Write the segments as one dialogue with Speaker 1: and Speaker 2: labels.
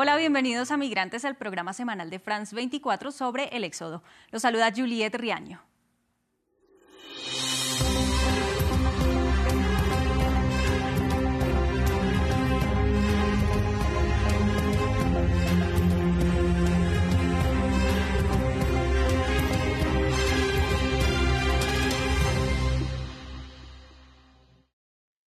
Speaker 1: Hola, bienvenidos a Migrantes, el programa semanal de France 24 sobre el éxodo. Los saluda Juliette Riaño.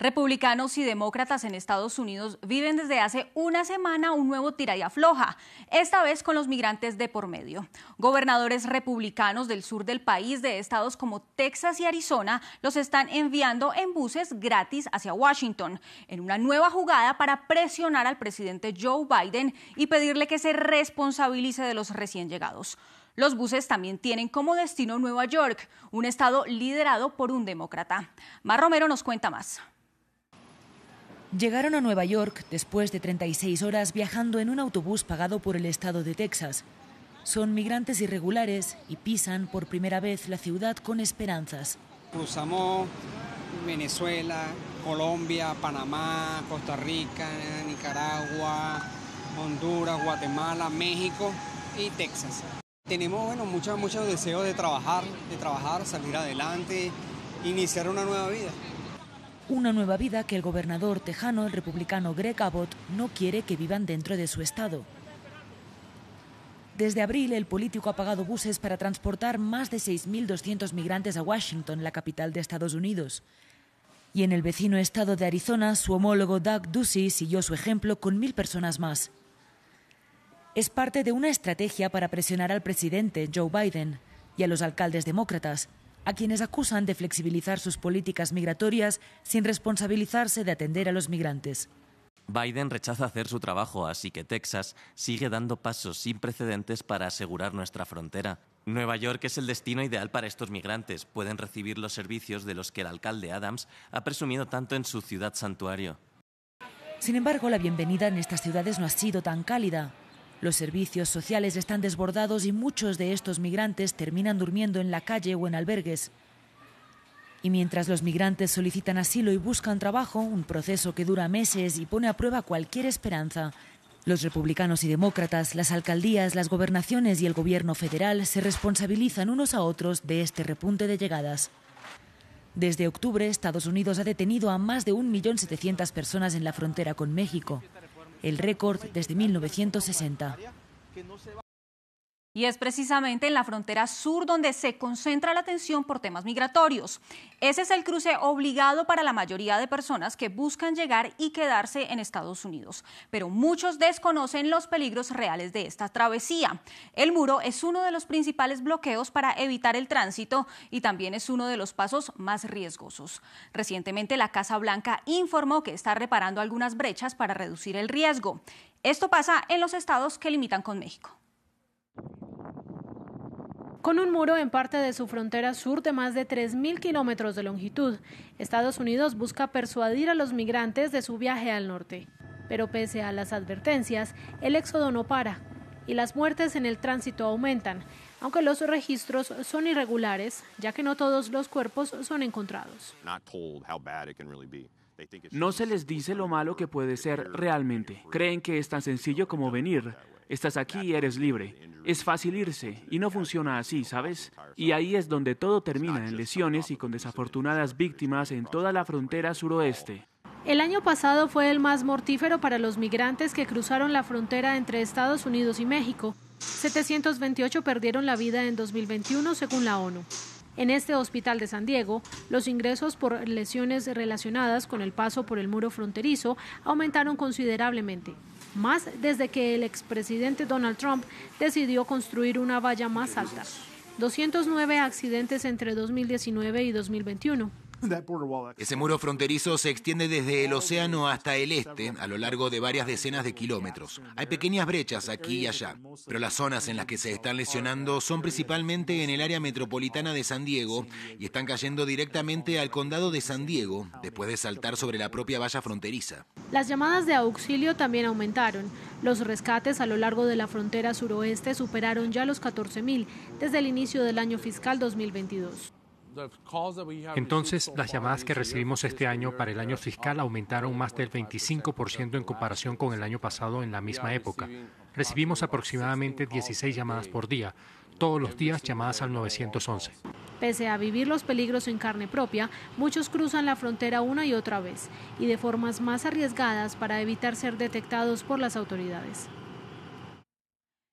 Speaker 1: Republicanos y demócratas en Estados Unidos viven desde hace una semana un nuevo tira y afloja, esta vez con los migrantes de por medio. Gobernadores republicanos del sur del país, de estados como Texas y Arizona, los están enviando en buses gratis hacia Washington, en una nueva jugada para presionar al presidente Joe Biden y pedirle que se responsabilice de los recién llegados. Los buses también tienen como destino Nueva York, un estado liderado por un demócrata. Mar Romero nos cuenta más.
Speaker 2: Llegaron a Nueva York después de 36 horas viajando en un autobús pagado por el estado de Texas. Son migrantes irregulares y pisan por primera vez la ciudad con esperanzas.
Speaker 3: Cruzamos Venezuela, Colombia, Panamá, Costa Rica, Nicaragua, Honduras, Guatemala, México y Texas. Tenemos bueno, muchos, muchos deseos de trabajar, de trabajar, salir adelante, iniciar una nueva vida.
Speaker 2: Una nueva vida que el gobernador tejano, el republicano Greg Abbott, no quiere que vivan dentro de su estado. Desde abril, el político ha pagado buses para transportar más de 6.200 migrantes a Washington, la capital de Estados Unidos. Y en el vecino estado de Arizona, su homólogo Doug Ducey siguió su ejemplo con mil personas más. Es parte de una estrategia para presionar al presidente Joe Biden y a los alcaldes demócratas a quienes acusan de flexibilizar sus políticas migratorias sin responsabilizarse de atender a los migrantes.
Speaker 4: Biden rechaza hacer su trabajo, así que Texas sigue dando pasos sin precedentes para asegurar nuestra frontera. Nueva York es el destino ideal para estos migrantes. Pueden recibir los servicios de los que el alcalde Adams ha presumido tanto en su ciudad santuario.
Speaker 2: Sin embargo, la bienvenida en estas ciudades no ha sido tan cálida. Los servicios sociales están desbordados y muchos de estos migrantes terminan durmiendo en la calle o en albergues. Y mientras los migrantes solicitan asilo y buscan trabajo, un proceso que dura meses y pone a prueba cualquier esperanza, los republicanos y demócratas, las alcaldías, las gobernaciones y el gobierno federal se responsabilizan unos a otros de este repunte de llegadas. Desde octubre, Estados Unidos ha detenido a más de 1.700.000 personas en la frontera con México el récord desde 1960.
Speaker 1: Y es precisamente en la frontera sur donde se concentra la atención por temas migratorios. Ese es el cruce obligado para la mayoría de personas que buscan llegar y quedarse en Estados Unidos. Pero muchos desconocen los peligros reales de esta travesía. El muro es uno de los principales bloqueos para evitar el tránsito y también es uno de los pasos más riesgosos. Recientemente la Casa Blanca informó que está reparando algunas brechas para reducir el riesgo. Esto pasa en los estados que limitan con México.
Speaker 5: Con un muro en parte de su frontera sur de más de 3.000 kilómetros de longitud, Estados Unidos busca persuadir a los migrantes de su viaje al norte. Pero pese a las advertencias, el éxodo no para y las muertes en el tránsito aumentan, aunque los registros son irregulares, ya que no todos los cuerpos son encontrados.
Speaker 6: No se les dice lo malo que puede ser realmente. Creen que es tan sencillo como venir, Estás aquí y eres libre. Es fácil irse y no funciona así, ¿sabes? Y ahí es donde todo termina en lesiones y con desafortunadas víctimas en toda la frontera suroeste.
Speaker 5: El año pasado fue el más mortífero para los migrantes que cruzaron la frontera entre Estados Unidos y México. 728 perdieron la vida en 2021 según la ONU. En este hospital de San Diego, los ingresos por lesiones relacionadas con el paso por el muro fronterizo aumentaron considerablemente más desde que el expresidente Donald Trump decidió construir una valla más alta. 209 accidentes entre 2019 y 2021.
Speaker 7: Ese muro fronterizo se extiende desde el océano hasta el este, a lo largo de varias decenas de kilómetros. Hay pequeñas brechas aquí y allá, pero las zonas en las que se están lesionando son principalmente en el área metropolitana de San Diego y están cayendo directamente al condado de San Diego, después de saltar sobre la propia valla fronteriza.
Speaker 5: Las llamadas de auxilio también aumentaron. Los rescates a lo largo de la frontera suroeste superaron ya los 14.000 desde el inicio del año fiscal 2022.
Speaker 8: Entonces, las llamadas que recibimos este año para el año fiscal aumentaron más del 25% en comparación con el año pasado en la misma época. Recibimos aproximadamente 16 llamadas por día, todos los días llamadas al 911.
Speaker 5: Pese a vivir los peligros en carne propia, muchos cruzan la frontera una y otra vez y de formas más arriesgadas para evitar ser detectados por las autoridades.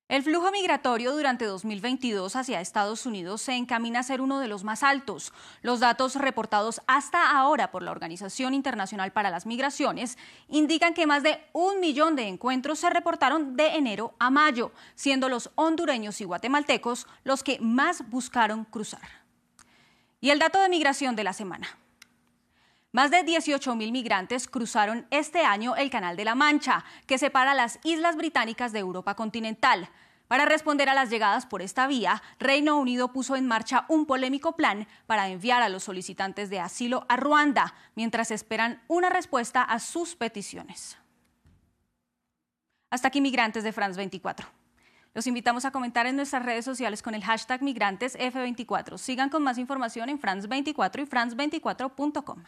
Speaker 1: El flujo migratorio durante 2022 hacia Estados Unidos se encamina a ser uno de los más altos. Los datos reportados hasta ahora por la Organización Internacional para las Migraciones indican que más de un millón de encuentros se reportaron de enero a mayo, siendo los hondureños y guatemaltecos los que más buscaron cruzar. Y el dato de migración de la semana. Más de 18 mil migrantes cruzaron este año el Canal de la Mancha, que separa las islas británicas de Europa continental. Para responder a las llegadas por esta vía, Reino Unido puso en marcha un polémico plan para enviar a los solicitantes de asilo a Ruanda, mientras esperan una respuesta a sus peticiones. Hasta aquí migrantes de France 24. Los invitamos a comentar en nuestras redes sociales con el hashtag migrantesf24. Sigan con más información en France24 y france24.com.